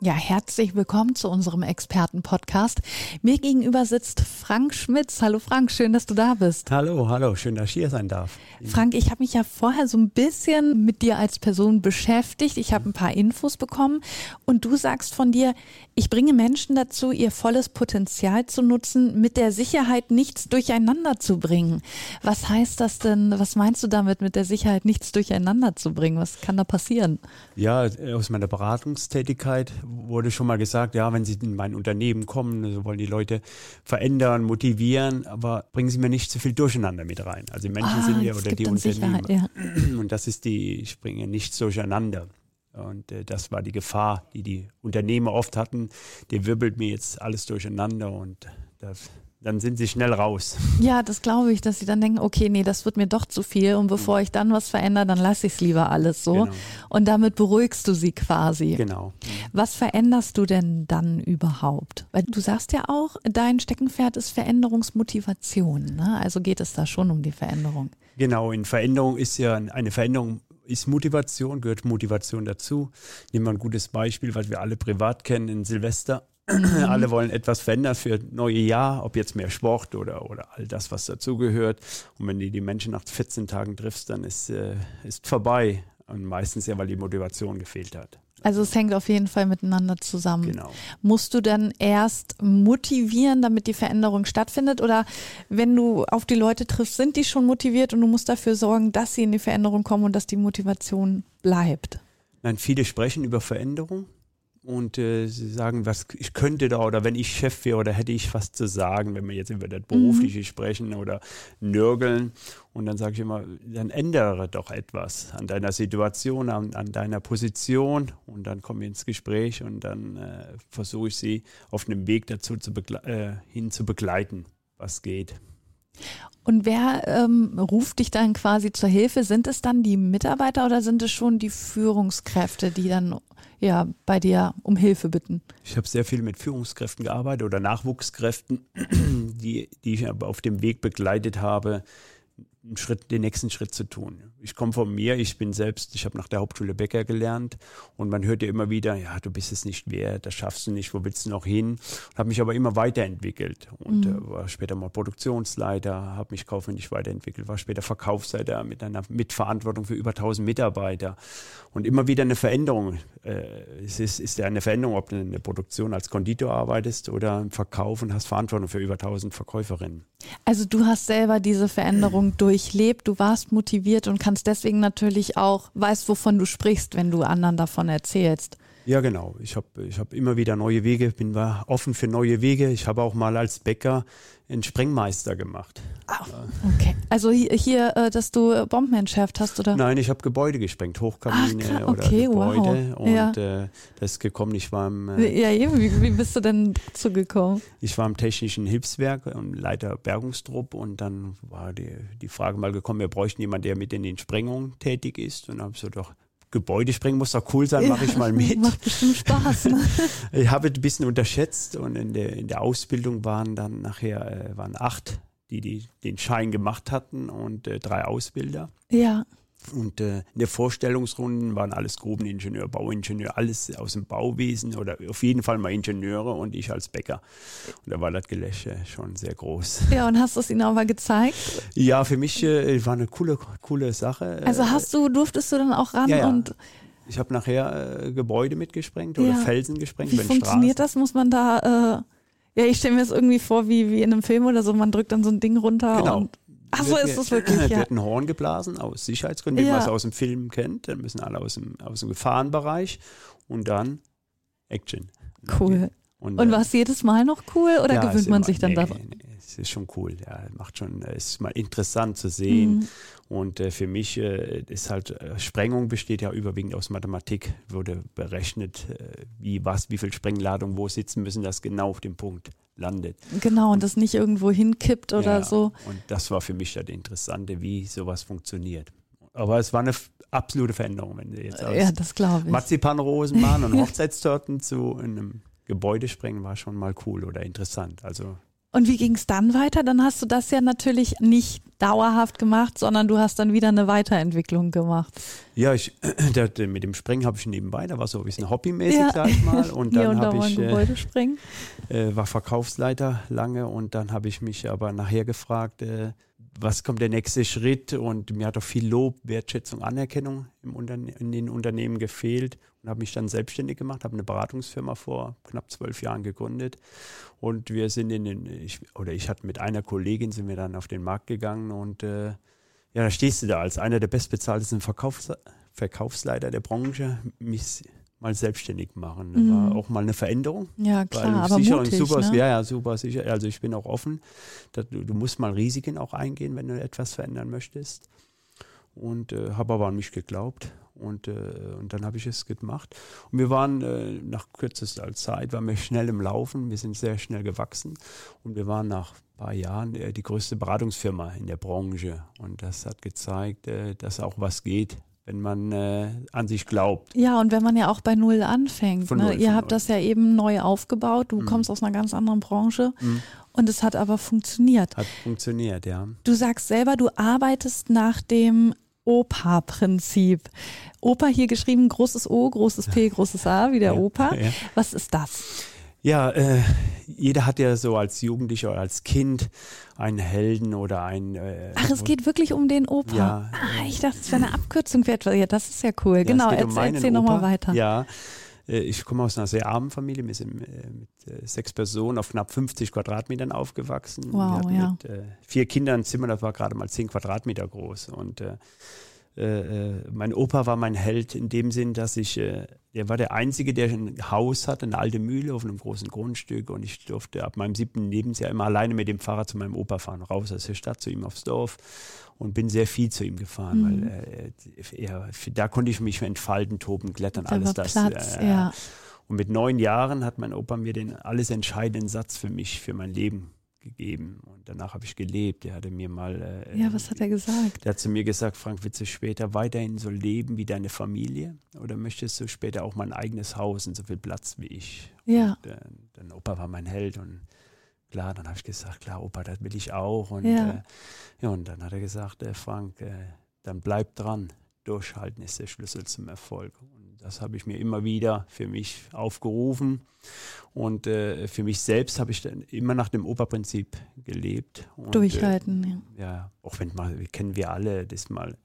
Ja, herzlich willkommen zu unserem Experten-Podcast. Mir gegenüber sitzt Frank Schmitz. Hallo Frank, schön, dass du da bist. Hallo, hallo, schön, dass ich hier sein darf. Frank, ich habe mich ja vorher so ein bisschen mit dir als Person beschäftigt. Ich habe ein paar Infos bekommen und du sagst von dir, ich bringe Menschen dazu, ihr volles Potenzial zu nutzen, mit der Sicherheit nichts durcheinander zu bringen. Was heißt das denn? Was meinst du damit, mit der Sicherheit nichts durcheinander zu bringen? Was kann da passieren? Ja, aus meiner Beratungstätigkeit wurde schon mal gesagt, ja, wenn Sie in mein Unternehmen kommen, so wollen die Leute verändern, motivieren, aber bringen Sie mir nicht zu viel Durcheinander mit rein. Also die Menschen ah, sind ja oder die Unternehmen. Ja. Und das ist die, ich bringe nichts durcheinander. Und äh, das war die Gefahr, die die Unternehmer oft hatten. Der wirbelt mir jetzt alles durcheinander und das dann sind sie schnell raus. Ja, das glaube ich, dass sie dann denken, okay, nee, das wird mir doch zu viel und bevor ich dann was verändere, dann lasse ich es lieber alles so. Genau. Und damit beruhigst du sie quasi. Genau. Was veränderst du denn dann überhaupt? Weil du sagst ja auch, dein Steckenpferd ist Veränderungsmotivation. Ne? Also geht es da schon um die Veränderung. Genau, in Veränderung ist ja eine Veränderung ist Motivation, gehört Motivation dazu. Nehmen wir ein gutes Beispiel, was wir alle privat kennen, in Silvester Mhm. Alle wollen etwas verändern für neue Jahr, ob jetzt mehr Sport oder, oder all das, was dazugehört. Und wenn du die Menschen nach 14 Tagen triffst, dann ist, äh, ist vorbei. Und meistens ja, weil die Motivation gefehlt hat. Also es hängt auf jeden Fall miteinander zusammen. Genau. Musst du dann erst motivieren, damit die Veränderung stattfindet? Oder wenn du auf die Leute triffst, sind die schon motiviert und du musst dafür sorgen, dass sie in die Veränderung kommen und dass die Motivation bleibt? Nein, viele sprechen über Veränderung und äh, sie sagen, was ich könnte da oder wenn ich Chef wäre oder hätte ich was zu sagen, wenn wir jetzt über das Berufliche mhm. sprechen oder nörgeln. Und dann sage ich immer, dann ändere doch etwas an deiner Situation, an, an deiner Position und dann kommen wir ins Gespräch und dann äh, versuche ich sie auf einem Weg dazu zu äh, hin zu begleiten, was geht. Und wer ähm, ruft dich dann quasi zur Hilfe? Sind es dann die Mitarbeiter oder sind es schon die Führungskräfte, die dann ja bei dir um Hilfe bitten? Ich habe sehr viel mit Führungskräften gearbeitet oder Nachwuchskräften, die, die ich aber auf dem Weg begleitet habe, einen Schritt, den nächsten Schritt zu tun. Ich komme von mir, ich bin selbst, ich habe nach der Hauptschule Bäcker gelernt und man hört ja immer wieder, ja, du bist es nicht wert, das schaffst du nicht, wo willst du noch hin? Habe mich aber immer weiterentwickelt und mhm. äh, war später mal Produktionsleiter, habe mich kaufmännisch weiterentwickelt, war später Verkaufsleiter mit einer Mitverantwortung für über 1000 Mitarbeiter und immer wieder eine Veränderung. Äh, es ist, ist ja eine Veränderung, ob du in der Produktion als Konditor arbeitest oder im Verkauf und hast Verantwortung für über 1000 Verkäuferinnen. Also du hast selber diese Veränderung durchlebt, du warst motiviert und kannst deswegen natürlich auch, weißt, wovon du sprichst, wenn du anderen davon erzählst. Ja, genau. Ich habe ich hab immer wieder neue Wege, bin offen für neue Wege. Ich habe auch mal als Bäcker einen Sprengmeister gemacht. Ah, okay. Also hier, hier, äh, dass du Bomben entschärft hast, oder? Nein, ich habe Gebäude gesprengt, Hochkamine Ach, okay, oder Gebäude. Wow. Und ja. äh, das ist gekommen, ich war im... Äh, ja, eben, wie, wie bist du denn dazu gekommen? Ich war im Technischen Hilfswerk und Leiter Bergungstrupp und dann war die, die Frage mal gekommen, wir bräuchten jemanden, der mit in den Sprengungen tätig ist. Und dann habe ich so doch Gebäude springen muss doch cool sein, mache ich mal mit. Macht bestimmt Spaß. Ne? ich habe ein bisschen unterschätzt und in der, in der Ausbildung waren dann nachher äh, waren acht, die, die den Schein gemacht hatten und äh, drei Ausbilder. Ja. Und äh, in der Vorstellungsrunde waren alles Grubeningenieur, Bauingenieur, alles aus dem Bauwesen oder auf jeden Fall mal Ingenieure und ich als Bäcker. Und da war das Gelächter schon sehr groß. Ja, und hast du es ihnen auch mal gezeigt? Ja, für mich äh, war eine coole, coole Sache. Also hast du, durftest du dann auch ran ja, ja. und ich habe nachher äh, Gebäude mitgesprengt oder ja. Felsen gesprengt. Wie funktioniert Straßen. das? Muss man da, äh, ja, ich stelle mir das irgendwie vor, wie, wie in einem Film oder so, man drückt dann so ein Ding runter genau. und Ach so ist es wirklich. Ja. wird ein Horn geblasen aus Sicherheitsgründen, wie ja. man es aus dem Film kennt. Dann müssen alle aus dem, aus dem Gefahrenbereich und dann Action. Cool. Und, und war es jedes Mal noch cool oder ja, gewöhnt man sich dann nee, daran? Nee, es ist schon cool. Ja, macht schon, es ist mal interessant zu sehen. Mhm. Und äh, für mich äh, ist halt, äh, Sprengung besteht ja überwiegend aus Mathematik, wurde berechnet, äh, wie was, wie viel Sprengladung wo sitzen müssen, das genau auf den Punkt landet. Genau, und das nicht irgendwo hinkippt oder ja, so. Und das war für mich das Interessante, wie sowas funktioniert. Aber es war eine absolute Veränderung, wenn du jetzt aus ja, das. Marzipanrosen machen und Hochzeitstorten zu einem Gebäude sprengen, war schon mal cool oder interessant. Also und wie ging es dann weiter? Dann hast du das ja natürlich nicht dauerhaft gemacht, sondern du hast dann wieder eine Weiterentwicklung gemacht. Ja, ich, der, mit dem Springen habe ich nebenbei, da war so ein bisschen hobbymäßig, ja. sag ich mal. Und dann habe ich äh, äh, war Verkaufsleiter lange und dann habe ich mich aber nachher gefragt, äh, was kommt der nächste Schritt? Und mir hat auch viel Lob, Wertschätzung, Anerkennung im in den Unternehmen gefehlt und habe mich dann selbstständig gemacht, habe eine Beratungsfirma vor knapp zwölf Jahren gegründet und wir sind in den, ich, oder ich hatte mit einer Kollegin sind wir dann auf den Markt gegangen und äh, ja, da stehst du da als einer der bestbezahltesten Verkaufs Verkaufsleiter der Branche, mich mal selbstständig machen. Das war mhm. auch mal eine Veränderung. Ja, klar, aber sicher mutig, super, ne? Ja, ja, super sicher. Also ich bin auch offen. Du, du, musst mal Risiken auch eingehen, wenn du etwas verändern möchtest. Und äh, habe aber an mich geglaubt. Und, äh, und dann habe ich es gemacht. Und wir waren äh, nach kürzester Zeit, waren wir schnell im Laufen. Wir sind sehr schnell gewachsen. Und wir waren nach ein paar Jahren äh, die größte Beratungsfirma in der Branche. Und das hat gezeigt, äh, dass auch was geht wenn man äh, an sich glaubt. Ja, und wenn man ja auch bei Null anfängt. Ne? Null, Ihr habt null. das ja eben neu aufgebaut. Du mhm. kommst aus einer ganz anderen Branche. Mhm. Und es hat aber funktioniert. Hat funktioniert, ja. Du sagst selber, du arbeitest nach dem OPA-Prinzip. Opa hier geschrieben, großes O, großes P, großes A, wie der ja, Opa. Ja. Was ist das? Ja, äh, jeder hat ja so als Jugendlicher oder als Kind einen Helden oder einen. Äh, Ach, es geht wirklich um den Opa. Ja, ah, ich dachte, es wäre eine Abkürzung für etwas. Ja, das ist ja cool. Ja, genau, erzähl, um erzähl nochmal weiter. Ja, äh, ich komme aus einer sehr armen Familie. Wir sind äh, mit äh, sechs Personen auf knapp 50 Quadratmetern aufgewachsen. Wow, Wir ja. mit vier Kindern ein Zimmer, das war gerade mal zehn Quadratmeter groß. Und mein Opa war mein Held in dem Sinn, dass ich, äh, er war der Einzige, der ein Haus hatte, eine alte Mühle auf einem großen Grundstück und ich durfte ab meinem siebten Lebensjahr immer alleine mit dem Fahrrad zu meinem Opa fahren, raus aus der Stadt zu ihm aufs Dorf und bin sehr viel zu ihm gefahren, mhm. weil äh, er, da konnte ich mich entfalten, toben, klettern, da alles das. Platz, äh, ja. Und mit neun Jahren hat mein Opa mir den alles entscheidenden Satz für mich, für mein Leben gegeben und danach habe ich gelebt. Er hatte mir mal. Äh, ja, was hat er gesagt? Der hat zu mir gesagt: Frank, willst du später weiterhin so leben wie deine Familie oder möchtest du später auch mein eigenes Haus und so viel Platz wie ich? Ja. Und, äh, dann Opa war mein Held und klar, dann habe ich gesagt: Klar, Opa, das will ich auch. Und, ja. Äh, ja, und dann hat er gesagt: äh, Frank, äh, dann bleib dran. Durchhalten ist der Schlüssel zum Erfolg. Das habe ich mir immer wieder für mich aufgerufen. Und äh, für mich selbst habe ich dann immer nach dem Operprinzip gelebt. Und, Durchhalten, äh, ja. Ja, auch wenn mal, kennen wir alle das mal,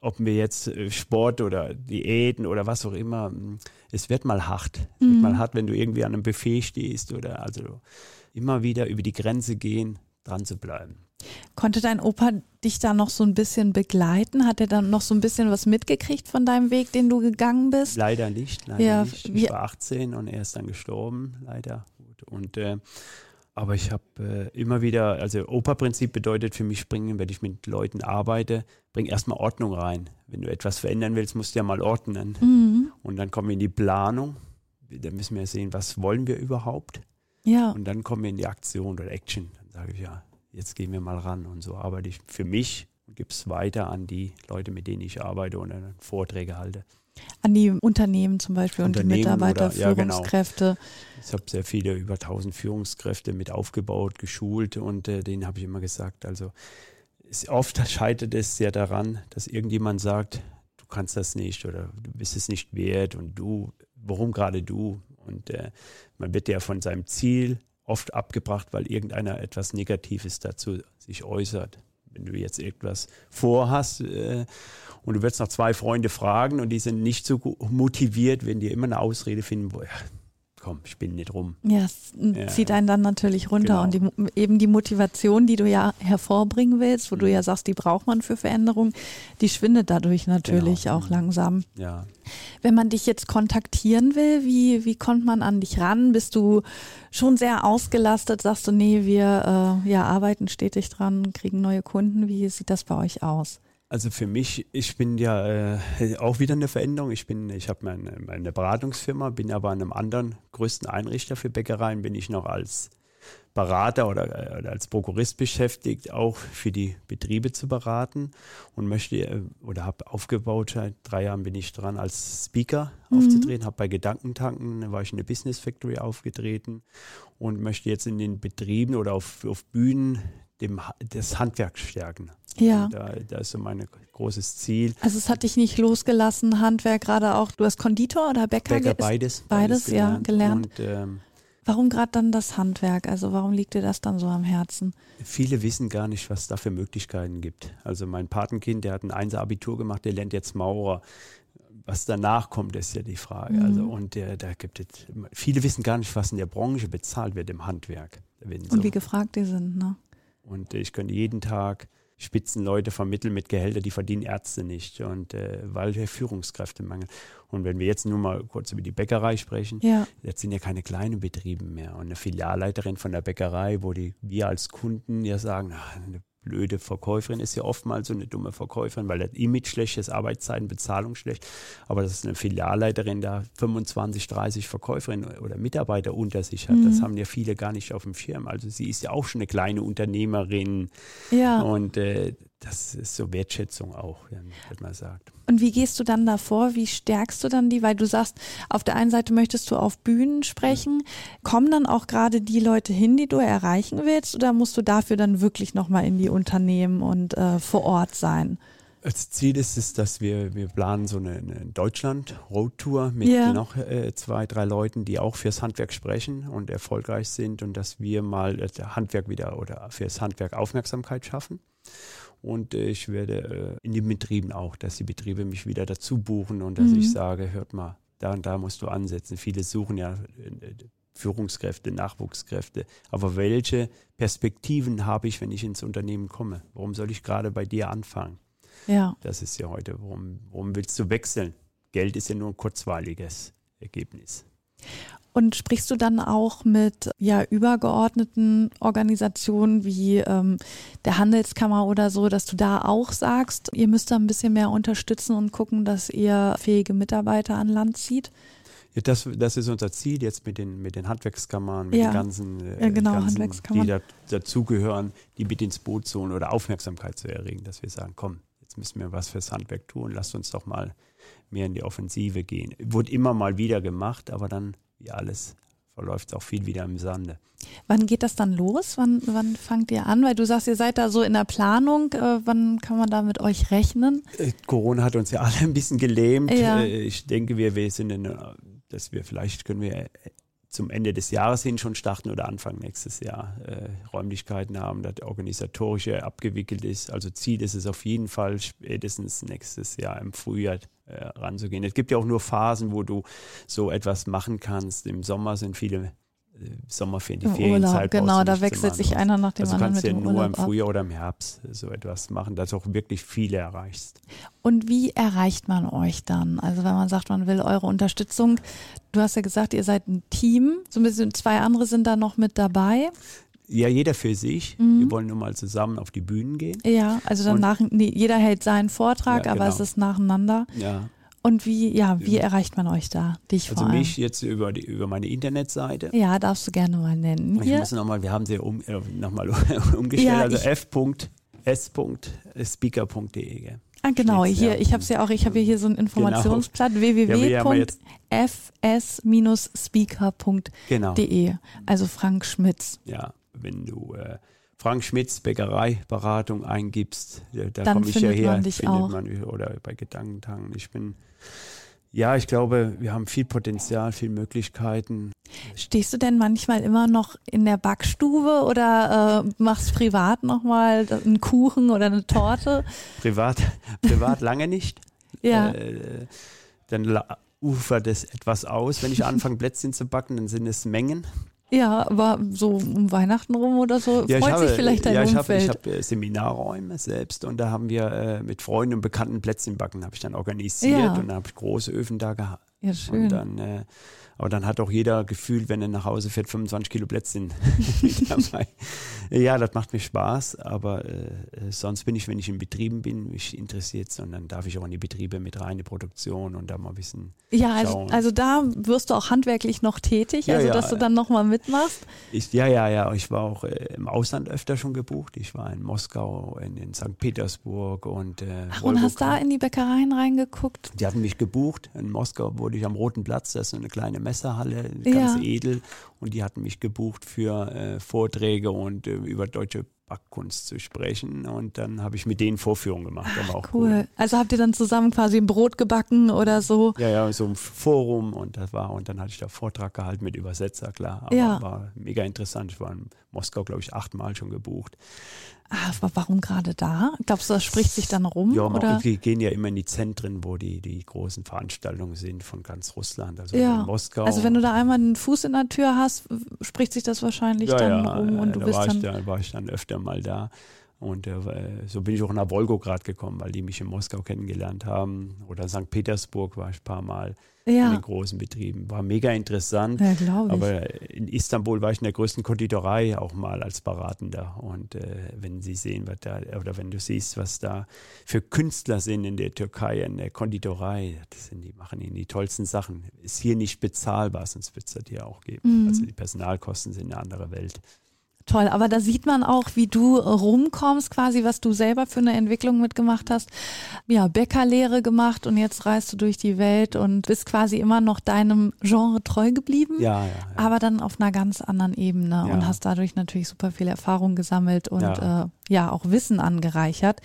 ob wir jetzt äh, Sport oder Diäten oder was auch immer, hm, es wird mal hart. Es mhm. wird mal hart, wenn du irgendwie an einem Buffet stehst oder also immer wieder über die Grenze gehen, dran zu bleiben. Konnte dein Opa dich da noch so ein bisschen begleiten? Hat er dann noch so ein bisschen was mitgekriegt von deinem Weg, den du gegangen bist? Leider nicht, leider ja, nicht. Ich war 18 und er ist dann gestorben, leider. Und äh, aber ich habe äh, immer wieder, also Opa-Prinzip bedeutet für mich springen, wenn ich mit Leuten arbeite, bring erstmal Ordnung rein. Wenn du etwas verändern willst, musst du ja mal ordnen. Mhm. Und dann kommen wir in die Planung. Da müssen wir sehen, was wollen wir überhaupt? Ja. Und dann kommen wir in die Aktion oder Action. Dann sage ich ja, jetzt gehen wir mal ran. Und so arbeite ich für mich und gebe es weiter an die Leute, mit denen ich arbeite und dann Vorträge halte. An die Unternehmen zum Beispiel und die Mitarbeiter, oder, ja, genau. Führungskräfte. Ich habe sehr viele, über 1000 Führungskräfte mit aufgebaut, geschult und äh, denen habe ich immer gesagt, also es, oft scheitert es ja daran, dass irgendjemand sagt, du kannst das nicht oder du bist es nicht wert und du, warum gerade du? Und äh, man wird ja von seinem Ziel oft abgebracht, weil irgendeiner etwas Negatives dazu sich äußert. Wenn du jetzt etwas vorhast äh, und du wirst noch zwei Freunde fragen und die sind nicht so motiviert, wenn die immer eine Ausrede finden, ja, komm, bin nicht rum. Ja, es ja. zieht einen dann natürlich runter. Genau. Und die, eben die Motivation, die du ja hervorbringen willst, wo mhm. du ja sagst, die braucht man für Veränderung, die schwindet dadurch natürlich genau. auch mhm. langsam. Ja. Wenn man dich jetzt kontaktieren will, wie, wie kommt man an dich ran? Bist du schon sehr ausgelastet? Sagst du, nee, wir äh, ja, arbeiten stetig dran, kriegen neue Kunden. Wie sieht das bei euch aus? Also für mich, ich bin ja äh, auch wieder eine Veränderung. Ich bin, ich habe meine, meine Beratungsfirma, bin aber an einem anderen größten Einrichter für Bäckereien, bin ich noch als Berater oder, oder, als Prokurist beschäftigt, auch für die Betriebe zu beraten und möchte äh, oder habe aufgebaut, seit drei Jahren bin ich dran, als Speaker mhm. aufzutreten, habe bei Gedankentanken, war ich in der Business Factory aufgetreten und möchte jetzt in den Betrieben oder auf, auf Bühnen dem, das Handwerk stärken. Ja. Da, da, ist so mein großes Ziel. Also es hat dich nicht losgelassen, Handwerk gerade auch. Du hast Konditor oder Bäcker? Bäcker, beides. Beides, beides gelernt. ja, gelernt. Und, ähm, warum gerade dann das Handwerk? Also warum liegt dir das dann so am Herzen? Viele wissen gar nicht, was da für Möglichkeiten gibt. Also mein Patenkind, der hat ein Einser-Abitur gemacht, der lernt jetzt Maurer. Was danach kommt, ist ja die Frage. Mhm. Also, und der, da gibt es, viele wissen gar nicht, was in der Branche bezahlt wird im Handwerk. Und so. wie gefragt die sind, ne? Und ich könnte jeden Tag Spitzenleute vermitteln mit Gehältern, die verdienen Ärzte nicht und äh, weil wir Führungskräfte mangeln. Und wenn wir jetzt nur mal kurz über die Bäckerei sprechen, ja. jetzt sind ja keine kleinen Betriebe mehr. Und eine Filialleiterin von der Bäckerei, wo die wir als Kunden ja sagen, ach, eine blöde Verkäuferin ist ja oftmals so eine dumme Verkäuferin, weil das Image schlecht ist, Arbeitszeiten, Bezahlung schlecht. Aber dass eine Filialleiterin da 25, 30 Verkäuferinnen oder Mitarbeiter unter sich hat, mhm. das haben ja viele gar nicht auf dem Schirm. Also sie ist ja auch schon eine kleine Unternehmerin. Ja. Und äh, das ist so Wertschätzung auch, wenn man sagt. Und wie gehst du dann davor? Wie stärkst du dann die? Weil du sagst, auf der einen Seite möchtest du auf Bühnen sprechen. Kommen dann auch gerade die Leute hin, die du erreichen willst? Oder musst du dafür dann wirklich nochmal in die Unternehmen und äh, vor Ort sein? Als Ziel ist es, dass wir, wir planen so eine, eine Deutschland-Roadtour mit ja. noch äh, zwei, drei Leuten, die auch fürs Handwerk sprechen und erfolgreich sind und dass wir mal das Handwerk wieder oder fürs Handwerk Aufmerksamkeit schaffen. Und äh, ich werde äh, in den Betrieben auch, dass die Betriebe mich wieder dazu buchen und dass mhm. ich sage, hört mal, da und da musst du ansetzen. Viele suchen ja äh, Führungskräfte, Nachwuchskräfte. Aber welche Perspektiven habe ich, wenn ich ins Unternehmen komme? Warum soll ich gerade bei dir anfangen? Ja. Das ist ja heute, warum, warum willst du wechseln? Geld ist ja nur ein kurzweiliges Ergebnis. Und sprichst du dann auch mit ja, übergeordneten Organisationen wie ähm, der Handelskammer oder so, dass du da auch sagst, ihr müsst da ein bisschen mehr unterstützen und gucken, dass ihr fähige Mitarbeiter an Land zieht? Ja, das, das ist unser Ziel jetzt mit den, mit den Handwerkskammern, mit ja. den ganzen, äh, ja, genau, ganzen Handwerkskammern. die da, dazugehören, die mit ins Boot zu holen oder Aufmerksamkeit zu erregen, dass wir sagen, komm, jetzt müssen wir was fürs Handwerk tun, lasst uns doch mal mehr in die Offensive gehen. Wurde immer mal wieder gemacht, aber dann wie alles verläuft auch viel wieder im Sande. Wann geht das dann los? Wann, wann fangt ihr an? Weil du sagst, ihr seid da so in der Planung. Äh, wann kann man da mit euch rechnen? Äh, Corona hat uns ja alle ein bisschen gelähmt. Ja. Äh, ich denke, wir, wir sind in, dass wir vielleicht können wir zum Ende des Jahres hin schon starten oder Anfang nächstes Jahr äh, Räumlichkeiten haben, dass der organisatorische abgewickelt ist. Also Ziel ist es auf jeden Fall spätestens nächstes Jahr im Frühjahr äh, ranzugehen. Es gibt ja auch nur Phasen, wo du so etwas machen kannst. Im Sommer sind viele äh, Sommerferien, die Im Ferienzeit. genau, da wechselt sich einer nach dem also anderen. Du kannst ja nur im Frühjahr ab. oder im Herbst so etwas machen, dass du auch wirklich viele erreichst. Und wie erreicht man euch dann? Also wenn man sagt, man will eure Unterstützung, du hast ja gesagt, ihr seid ein Team, so ein bisschen zwei andere sind da noch mit dabei. Ja, jeder für sich. Mhm. Wir wollen nur mal zusammen auf die Bühnen gehen. Ja, also dann nach, nee, jeder hält seinen Vortrag, ja, genau. aber es ist nacheinander. Ja. Und wie, ja, wie erreicht man euch da? Dich also vor allem? mich jetzt über, die, über meine Internetseite. Ja, darfst du gerne mal nennen. Ich Hier. muss nochmal, wir haben sie um, äh, nochmal umgestellt, Ja, also f.s.speaker.de. Ah, genau, steht's, hier, ja. ich habe ja auch, ich habe hier so ein Informationsblatt wir haben jetzt- www.fs-speaker.de. Genau. Also Frank Schmitz. Ja, wenn du äh, Frank Schmitz Bäckereiberatung eingibst, äh, da komme ich ja findet her. man dich findet auch. Man, oder bei Gedankentanken. Ich bin, ja, ich glaube, wir haben viel Potenzial, viel Möglichkeiten. Stehst du denn manchmal immer noch in der Backstube oder äh, machst privat nochmal einen Kuchen oder eine Torte? Privat, privat lange nicht. Ja. Äh, dann ufert es etwas aus. Wenn ich anfange, Plätzchen zu backen, dann sind es Mengen. Ja, aber so um Weihnachten rum oder so Ja, ich freut habe, sich vielleicht dein ja, ich habe, Umfeld. ich habe äh, Seminarräume selbst und da haben wir äh, mit Freunden und Bekannten Plätzchenbacken habe ich dann organisiert Ja. und dann habe ich große Öfen da geha Ja, schön. Und dann, äh, aber dann hat auch jeder gefühlt, wenn er nach Hause fährt, 25 Kilo Plätzchen dabei. Ja, das macht mir Spaß, aber äh, äh, sonst bin ich, wenn ich in Betrieben bin, mich interessiert es und dann darf ich auch in die Betriebe mit rein, die Produktion und da mal ein bisschen Ja, also, also da wirst du auch handwerklich noch tätig, Ja, also ja, dass du dann nochmal mitmachst. Ich, ja, ja, ja. Ich war auch äh, im Ausland öfter schon gebucht. Ich war in Moskau, in, in St. Petersburg und äh, Ach, und hast da in die Bäckereien reingeguckt? Die hatten mich gebucht. In Moskau wurde ich am Roten Platz, das ist so eine kleine Messerhalle, ganz Ja. edel. Und die hatten mich gebucht für äh, Vorträge und äh, über deutsche Backkunst zu sprechen. Und dann habe ich mit denen Vorführungen gemacht. War auch Cool. Also habt ihr dann zusammen quasi ein Brot gebacken oder so? Ja, ja, so ein Forum und das war, und dann hatte ich da Vortrag gehalten mit Übersetzer, klar. Aber Ja. war mega interessant. Ich war in Moskau, glaube ich, achtmal schon gebucht. Ah, aber warum gerade da? Glaubst du, das spricht sich dann rum? Ja, oder? wir gehen ja immer in die Zentren, wo die, die großen Veranstaltungen sind von ganz Russland. Also Ja. in Moskau. Also wenn du da einmal einen Fuß in der Tür hast, spricht sich das wahrscheinlich ja, dann ja, rum und du da bist war dann. ich, da war ich dann öfter mal da. Und äh, so bin ich auch nach Wolgograd gekommen, weil die mich in Moskau kennengelernt haben. Oder St. Petersburg war ich ein paar Mal in Ja, den großen Betrieben. War mega interessant. ja glaube ich. Aber in Istanbul war ich in der größten Konditorei auch mal als Beratender. Und äh, wenn Sie sehen, was da, oder wenn du siehst, was da für Künstler sind in der Türkei, in der Konditorei, das sind, die machen ihnen die tollsten Sachen. Ist hier nicht bezahlbar, sonst wird es das hier auch geben. Mhm. Also die Personalkosten sind eine andere Welt. Toll, aber da sieht man auch, wie du rumkommst, quasi, was du selber für eine Entwicklung mitgemacht hast. Ja, Bäckerlehre gemacht und jetzt reist du durch die Welt und bist quasi immer noch deinem Genre treu geblieben. Ja, ja. ja. Aber dann auf einer ganz anderen Ebene Ja. und hast dadurch natürlich super viel Erfahrung gesammelt und Ja. äh, ja auch Wissen angereichert.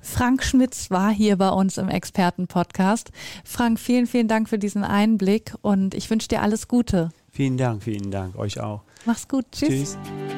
Frank Schmitz war hier bei uns im Expertenpodcast. Frank, vielen, vielen Dank für diesen Einblick und ich wünsche dir alles Gute. Vielen Dank, vielen Dank. Euch auch. Mach's gut. Tschüss. Tschüss.